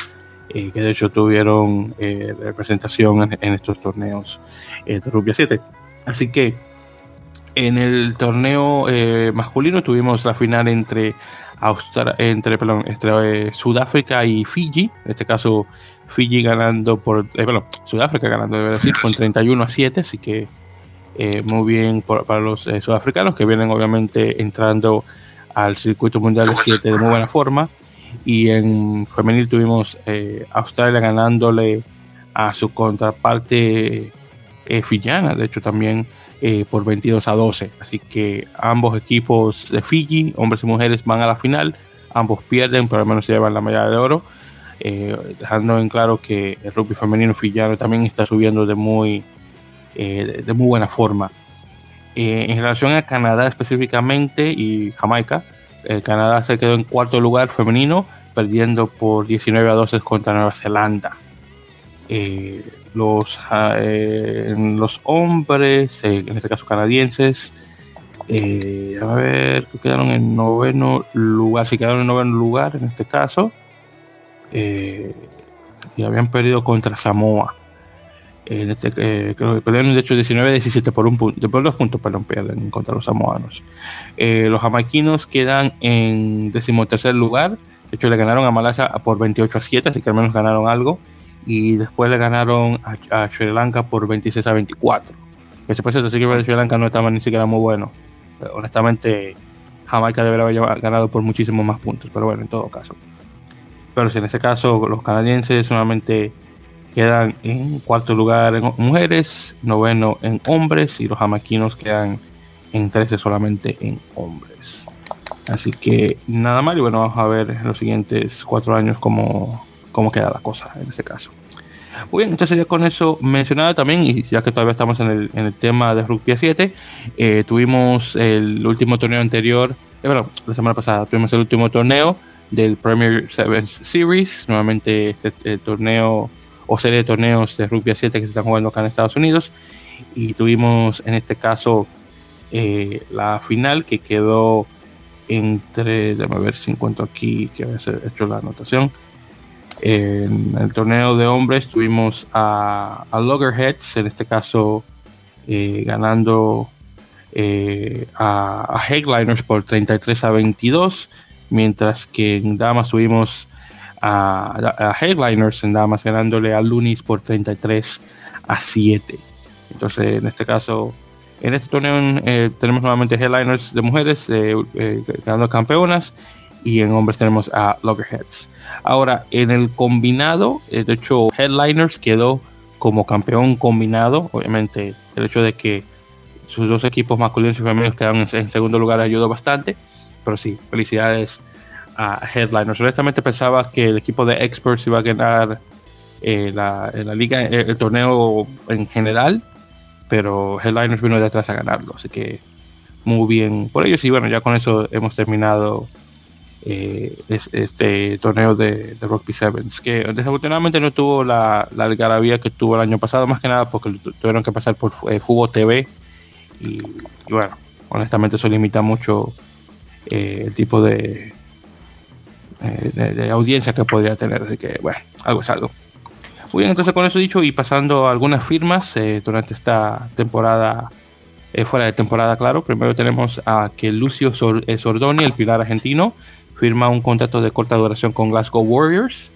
eh, que de hecho tuvieron eh, representación en, estos torneos eh, de rugby 7. Así que en el torneo masculino tuvimos la final entre, entre, entre Sudáfrica y Fiji, en este caso Fiji ganando por, bueno, Sudáfrica ganando, debe decir, con 31 a 7, así que eh, muy bien para los eh, sudafricanos que vienen obviamente entrando al circuito mundial de 7 de muy buena forma. Y en femenil tuvimos eh, Australia ganándole a su contraparte fillana, de hecho también por 22 a 12. Así que ambos equipos de Fiji, hombres y mujeres, van a la final. Ambos pierden, pero al menos se llevan la medalla de oro. dejando en claro que el rugby femenino fillano también está subiendo de muy, eh, de muy buena forma. Eh, en relación a Canadá específicamente y Jamaica, eh, Canadá se quedó en cuarto lugar femenino, perdiendo por 19 a 12 contra Nueva Zelanda. los, los hombres, en este caso canadienses, a ver, quedaron en noveno lugar, si quedaron en noveno lugar en este caso, y habían perdido contra Samoa. En este, eh, creo que perdieron de hecho 19-17 por un punto, por dos puntos, perdón, pierden contra los samoanos. Eh, los jamaiquinos quedan en decimotercer lugar. De hecho, le ganaron a Malasia por 28 a 7, así que al menos ganaron algo. Y después le ganaron a, Sri Lanka por 26 a 24. Ese proceso sí que de Sri Lanka no estaba ni siquiera muy bueno. honestamente, Jamaica debería haber ganado por muchísimos más puntos, pero bueno, en todo caso. Pero si en ese caso los canadienses solamente quedan en cuarto lugar en mujeres, noveno en hombres y los jamaquinos quedan en 13 solamente en hombres. Así que nada mal y bueno, vamos a ver en los siguientes cuatro años cómo, cómo queda la cosa en este caso. Muy bien, entonces ya con eso mencionado también, y ya que todavía estamos en el, en el tema de Rugby 7, eh, tuvimos el último torneo anterior, eh, bueno, la semana pasada tuvimos el último torneo del Premier Seven Series, nuevamente este torneo o serie de torneos de rugby a 7 que se están jugando acá en Estados Unidos. Y tuvimos en este caso eh, la final que quedó entre, déjame ver si encuentro aquí que había hecho la anotación. En el torneo de hombres tuvimos a, Loggerheads, en este caso eh, ganando eh, a, a Headliners por 33 a 22, mientras que en damas tuvimos a, Headliners en damas, ganándole a Lunis por 33 a 7. Entonces, en este caso, en este torneo eh, tenemos nuevamente Headliners de mujeres eh, eh, ganando campeonas y en hombres tenemos a Loggerheads. Ahora, en el combinado, de hecho, Headliners quedó como campeón combinado. Obviamente, el hecho de que sus dos equipos masculinos y femeninos quedaron en, en segundo lugar ayudó bastante. Pero sí, felicidades a Headliners. Honestamente pensaba que el equipo de Experts iba a ganar eh, la, liga, eh, el, torneo en general, pero Headliners vino de atrás a ganarlo. Así que muy bien por ellos. Y bueno, ya con eso hemos terminado eh, este torneo de, de, Rugby Sevens, que desafortunadamente no tuvo la, la algarabía que tuvo el año pasado, más que nada porque tuvieron que pasar por eh, TV. Y, bueno, honestamente eso limita mucho el tipo de, de, audiencia que podría tener. Así que bueno, algo es algo. Muy bien, entonces con eso dicho y pasando a algunas firmas durante esta temporada fuera de temporada, claro. Primero tenemos a que Lucio Sordoni, el pilar argentino, firma un contrato de corta duración con Glasgow Warriors.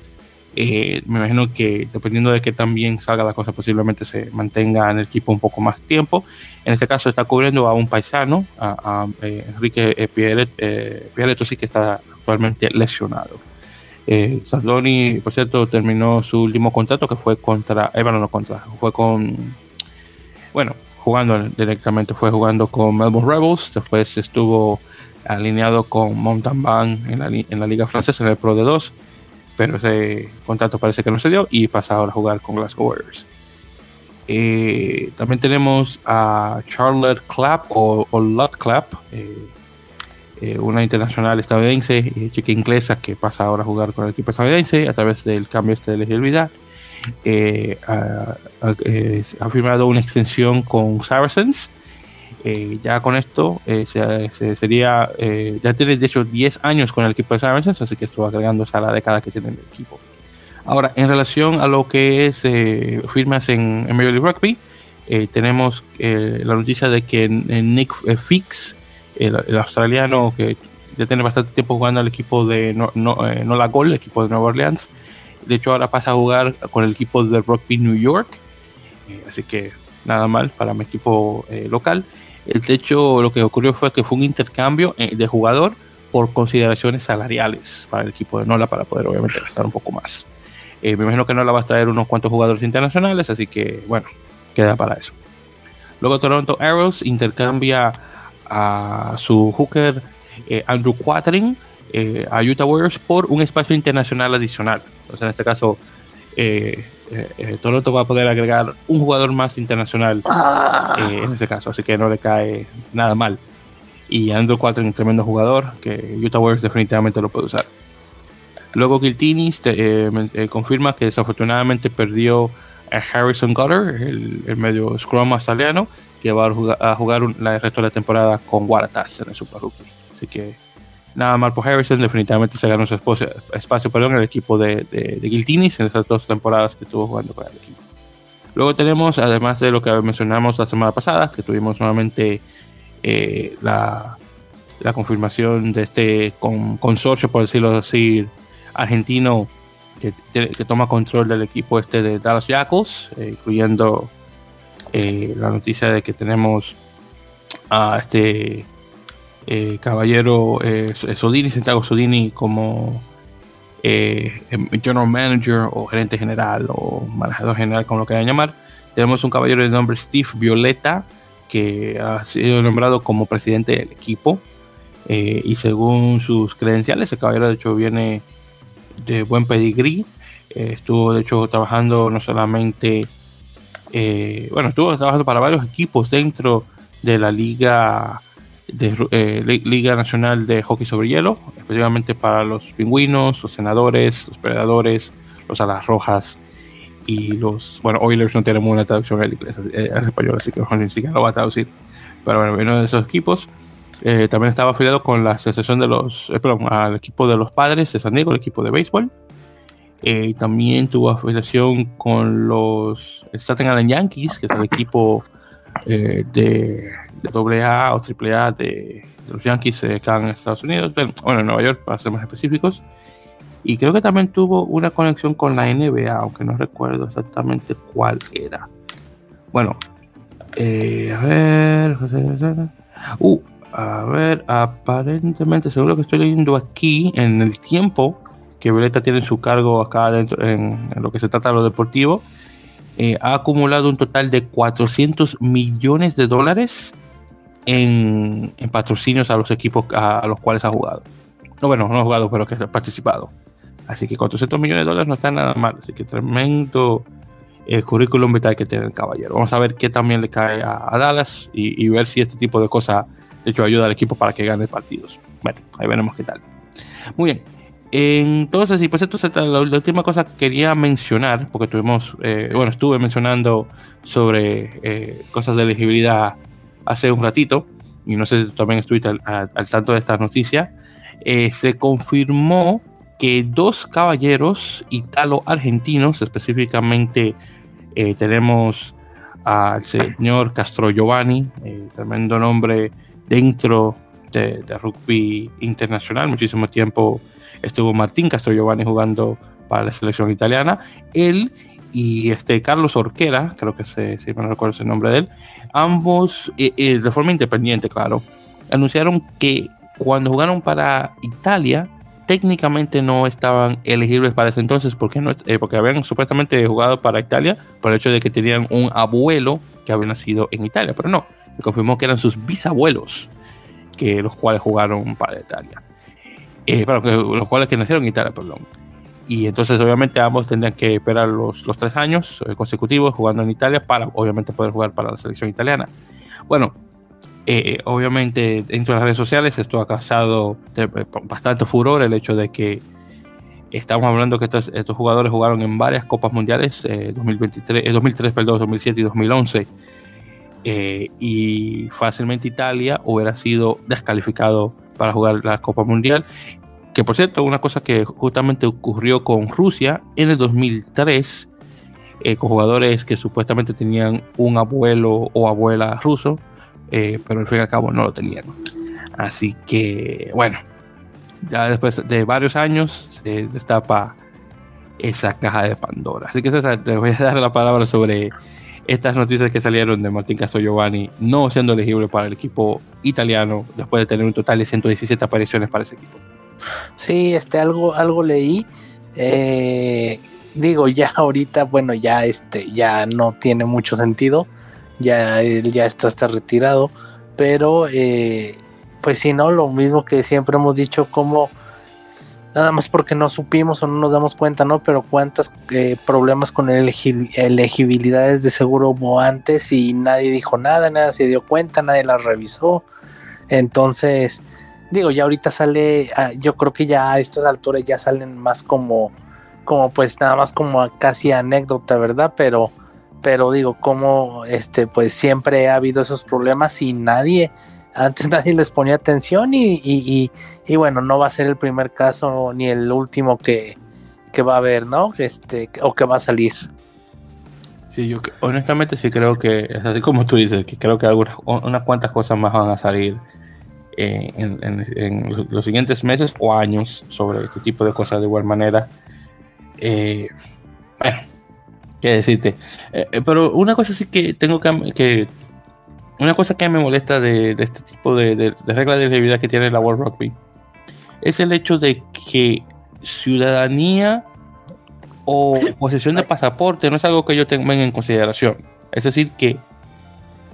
Eh, me imagino que dependiendo de que también salga la cosa, posiblemente se mantenga en el equipo un poco más tiempo. En este caso está cubriendo a un paisano, a, eh, Enrique eh, Pierre, sí que está actualmente lesionado. Eh, Sardoni, por cierto, terminó su último contrato que fue contra, eh, bueno, no contra, fue con, bueno, jugando directamente, fue jugando con Melbourne Rebels, después estuvo alineado con Mountain en la, en la liga francesa en el Pro de 2, pero ese contrato parece que no se dio y pasa ahora a jugar con Glasgow Warriors. Eh, también tenemos a Charlotte Clapp o, o Clapp, eh, eh, una internacional estadounidense, chica inglesa que pasa ahora a jugar con el equipo estadounidense a través del cambio este de elegibilidad. ha, firmado una extensión con Saracens eh, ya con esto eh, se, sería, eh, ya tiene de hecho 10 años con el equipo de Saracens, así que estuvo agregándose a la década que tiene el equipo. Ahora, en relación a lo que es firmas en, en Major League Rugby, tenemos la noticia de que Nick Fix, el, australiano que ya tiene bastante tiempo jugando al equipo de no, no, la Gol, el equipo de Nueva Orleans, de hecho ahora pasa a jugar con el equipo de Rugby New York, así que nada mal para mi equipo local. El hecho, lo que ocurrió fue que fue un intercambio eh, de jugador por consideraciones salariales para el equipo de Nola para poder obviamente gastar un poco más. Eh, me imagino que Nola va a traer unos cuantos jugadores internacionales, así que bueno, queda para eso. Luego Toronto Arrows intercambia a su hooker eh, Andrew Quatering a Utah Warriors por un espacio internacional adicional. Entonces en este caso eh, eh, Toronto va a poder agregar un jugador más internacional ah. eh, en ese caso, así que no le cae nada mal. Y Andrew 4 es un tremendo jugador que Utah Warriors definitivamente lo puede usar. Luego Giltini confirma que desafortunadamente perdió a Harrison Gutter, el, medio scrum australiano, que va a jugar, el resto de la temporada con Waratahs en el Super Rugby. Así que nada mal por Harrison, definitivamente se ganó su espacio, espacio perdón, en el equipo de, de, Giltinis en esas dos temporadas que estuvo jugando con el equipo. Luego tenemos, además de lo que mencionamos la semana pasada, que tuvimos nuevamente eh, la, la, confirmación de este consorcio, por decirlo así, argentino que, que, toma control del equipo este de Dallas Jackals, eh, incluyendo eh, la noticia de que tenemos a este eh, caballero eh, Sodini, Santiago Sodini, como eh, em, General Manager o gerente general o manejador general, como lo quieran llamar. Tenemos un caballero de nombre Steve Violeta, que ha sido nombrado como presidente del equipo. y según sus credenciales, el caballero de hecho viene de buen pedigrí. estuvo de hecho trabajando no solamente, bueno, estuvo trabajando para varios equipos dentro de la liga de eh, Liga Nacional de Hockey sobre Hielo, especialmente para los pingüinos, los senadores, los predadores, los alas rojas y los. Bueno, Oilers no tenemos una traducción en inglés, eh, en español, así que ni siquiera lo va a traducir. Pero bueno, uno de esos equipos. Eh, también estaba afiliado con la asociación de los. perdón, al equipo de los padres de San Diego, el equipo de béisbol. y también tuvo afiliación con los Staten Island Yankees, que es el equipo de de AA o AAA de, de los Yankees acá en Estados Unidos, bueno, en Nueva York para ser más específicos. Y creo que también tuvo una conexión con la NBA, aunque no recuerdo exactamente cuál era. Bueno, eh, a ver. Uh, a ver, aparentemente, según lo que estoy leyendo aquí, en el tiempo que Violeta tiene su cargo acá dentro, en, lo que se trata de lo deportivo, eh, ha acumulado un total de 400 millones de dólares en, patrocinios a los equipos a, los cuales ha jugado. No, bueno, no ha jugado, pero que ha participado. Así que 400 millones de dólares no está nada mal. Así que tremendo el eh, currículum vital que tiene el caballero. Vamos a ver qué también le cae a, Dallas y, ver si este tipo de cosas de hecho ayuda al equipo para que gane partidos. Bueno, ahí veremos qué tal. Muy bien. Entonces, y pues esto es la, última cosa que quería mencionar, porque tuvimos, eh, bueno, estuve mencionando sobre eh, cosas de elegibilidad hace un ratito, y no sé si también estuviste al, tanto de esta noticia, eh, se confirmó que dos caballeros italo-argentinos, específicamente tenemos al señor Castro Giovanni, tremendo nombre dentro de, de rugby internacional, muchísimo tiempo estuvo Martín Castro Giovanni jugando para la selección italiana. Él y este Carlos Orquera, creo que se, si no recuerdo el nombre de él, ambos eh, eh, de forma independiente, claro, anunciaron que cuando jugaron para Italia, técnicamente no estaban elegibles para ese entonces porque, no, eh, porque habían supuestamente jugado para Italia por el hecho de que tenían un abuelo que había nacido en Italia, pero no, se confirmó que eran sus bisabuelos que los cuales jugaron para Italia eh, los cuales que nacieron en Italia, perdón. Y entonces obviamente ambos tendrían que esperar los, los tres años eh, consecutivos jugando en Italia para obviamente poder jugar para la selección italiana. Bueno, eh, obviamente dentro de las redes sociales esto ha causado eh, bastante furor el hecho de que estamos hablando que estos, estos jugadores jugaron en varias copas mundiales, 2023, 2003, perdón, 2007 y 2011. y fácilmente Italia hubiera sido descalificado para jugar la Copa Mundial. Que por cierto, una cosa que justamente ocurrió con Rusia en el 2003, eh, con jugadores que supuestamente tenían un abuelo o abuela ruso, eh, pero al fin y al cabo no lo tenían. Así que, bueno, ya después de varios años se destapa esa caja de Pandora. Así que César, te voy a dar la palabra sobre estas noticias que salieron de Martín Giovanni no siendo elegible para el equipo italiano después de tener un total de 117 apariciones para ese equipo.
Sí, este algo, algo leí. Eh, digo, ya ahorita, bueno, ya este, ya no tiene mucho sentido. Ya él ya está, está retirado. Pero eh, pues si no, lo mismo que siempre hemos dicho, como nada más porque no supimos o no nos damos cuenta, ¿no? Pero cuántos eh, problemas con elegibilidades de seguro hubo antes y nadie dijo nada, nadie se dio cuenta, nadie las revisó. Entonces, digo, ya ahorita sale, ah, yo creo que ya a estas alturas ya salen más como, como pues nada más como casi anécdota, ¿verdad? Pero, pero digo, como este, pues siempre ha habido esos problemas y nadie antes nadie les ponía atención y, bueno, no va a ser el primer caso ni el último que, va a haber, ¿no? Este, o que va a salir.
Sí, yo honestamente sí creo que, es así como tú dices, que creo que algunas, unas cuantas cosas más van a salir eh, en, los siguientes meses o años sobre este tipo de cosas de igual manera. Eh, bueno, qué decirte. Eh, pero una cosa sí que tengo que, una cosa que me molesta de, este tipo de, reglas de elegibilidad que tiene la World Rugby es el hecho de que ciudadanía o posesión de pasaporte no es algo que yo tenga en consideración. Es decir, que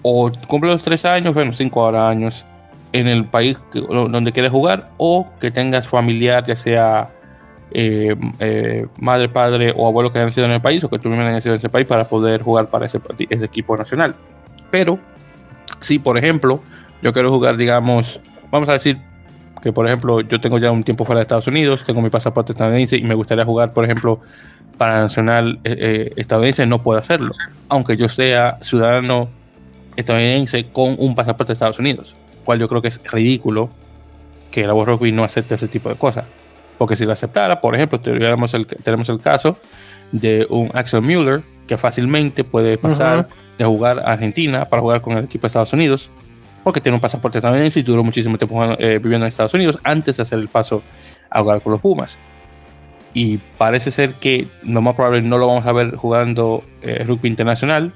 o cumple los tres años, bueno, cinco años en el país donde quieres jugar, o que tengas familiar, ya sea eh, eh, madre, padre o abuelo que hayan nacido en el país, o que tú mismo hayas nacido en ese país para poder jugar para ese, ese equipo nacional. Pero si, por ejemplo, yo quiero jugar, digamos, vamos a decir que, por ejemplo, yo tengo ya un tiempo fuera de Estados Unidos, tengo mi pasaporte estadounidense y me gustaría jugar, por ejemplo, para nacional eh, eh, estadounidense, no puedo hacerlo, aunque yo sea ciudadano estadounidense con un pasaporte de Estados Unidos, cual yo creo que es ridículo que la World Rugby no acepte ese tipo de cosas. Porque si lo aceptara, por ejemplo, tenemos el, tenemos el caso de un Axel Mueller, que fácilmente puede pasar de jugar a Argentina para jugar con el equipo de Estados Unidos, porque tiene un pasaporte estadounidense y duró muchísimo tiempo eh, viviendo en Estados Unidos antes de hacer el paso a jugar con los Pumas. Y parece ser que lo más probable no lo vamos a ver jugando eh, rugby internacional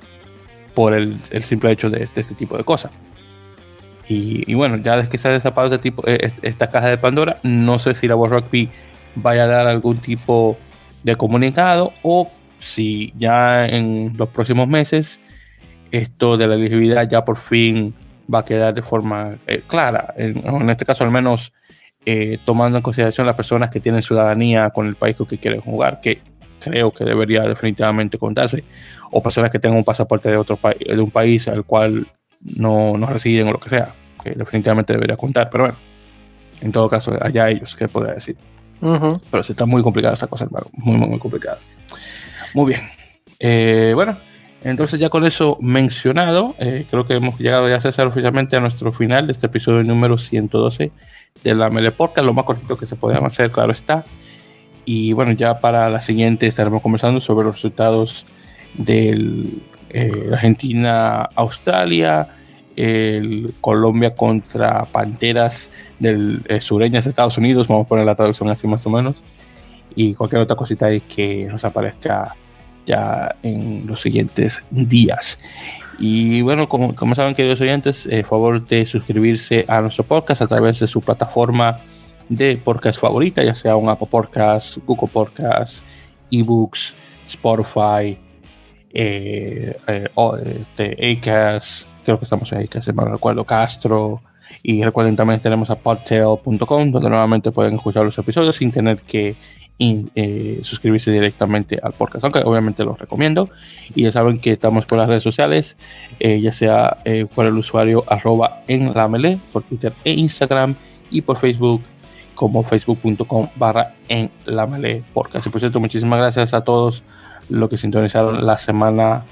por el, simple hecho de, este tipo de cosas. Y, bueno, ya que se ha destapado este tipo, eh, esta caja de Pandora, no sé si la World Rugby vaya a dar algún tipo de comunicado o si ya en los próximos meses esto de la elegibilidad ya por fin va a quedar de forma eh, clara, en, este caso al menos eh, tomando en consideración las personas que tienen ciudadanía con el país con que quieren jugar, que creo que debería definitivamente contarse, o personas que tengan un pasaporte de otro país, de un país al cual no, no residen o lo que sea, que definitivamente debería contar, pero bueno, en todo caso, allá ellos, ¿qué podría decir? Pero sí está muy complicada esa cosa, hermano, muy, muy, muy complicada. Muy bien. Eh, bueno, entonces ya con eso mencionado, eh, creo que hemos llegado ya a César oficialmente a nuestro final de este episodio número 112 de la Meleporca, lo más cortito que se podía hacer, claro está. Y bueno, ya para la siguiente estaremos conversando sobre los resultados del eh, Argentina-Australia, el Colombia contra Panteras del eh, sureñas de Estados Unidos, vamos a poner la traducción así más o menos, y cualquier otra cosita ahí que nos aparezca ya en los siguientes días. Y bueno, como, como saben, queridos oyentes, eh, favor de suscribirse a nuestro podcast a través de su plataforma de podcast favorita, ya sea un Apple Podcast, Google Podcast, eBooks, Spotify, eh, eh, este, Acast, creo que estamos en Acast, me recuerdo, Castro. Y recuerden también tenemos a podtail.com, donde nuevamente pueden escuchar los episodios sin tener que eh, suscribirse directamente al podcast, aunque obviamente los recomiendo. Y ya saben que estamos por las redes sociales, eh, ya sea eh, por el usuario arroba en la mele, por Twitter e Instagram, y por Facebook como facebook.com barra en la mele podcast. Y por cierto, muchísimas gracias a todos los que sintonizaron la semana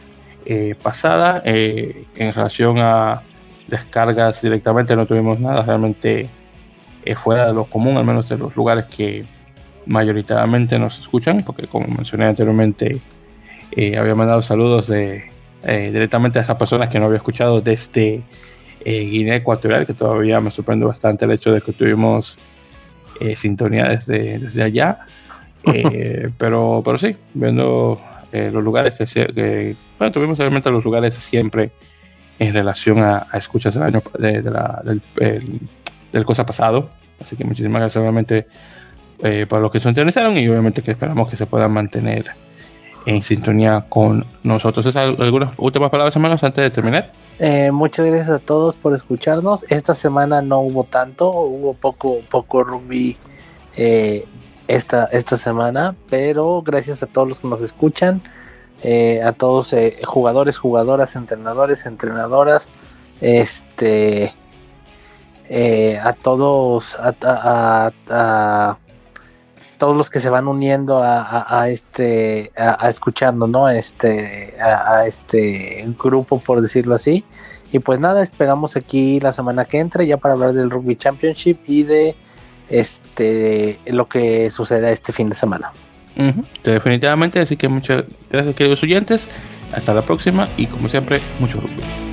pasada en relación a descargas directamente no tuvimos nada realmente fuera de lo común, al menos de los lugares que mayoritariamente nos escuchan, porque como mencioné anteriormente, eh, había mandado saludos de, eh, directamente a esas personas que no había escuchado desde eh, Guinea Ecuatorial, que todavía me sorprende bastante el hecho de que tuvimos sintonía desde allá. pero, pero sí, viendo los lugares que, que, bueno, tuvimos realmente los lugares siempre en relación a, escuchas del año de, la, del, del cosa pasado. Así que muchísimas gracias, obviamente eh, para los que se interesaron y obviamente que esperamos que se puedan mantener en sintonía con nosotros. ¿Algunas últimas palabras, hermanos, antes de terminar?
Eh, muchas gracias a todos por escucharnos. Esta semana no hubo tanto, hubo poco, poco rugby eh, esta, esta semana, pero gracias a todos los que nos escuchan, a todos jugadores, jugadoras, entrenadores, entrenadoras, este, a todos, a todos los que se van uniendo a, este a, escuchando no este a, este grupo por decirlo así. Y pues nada esperamos aquí la semana que entra ya para hablar del rugby championship y de este lo que suceda este fin de semana.
Definitivamente así que muchas gracias queridos oyentes. Hasta la próxima y como siempre mucho rugby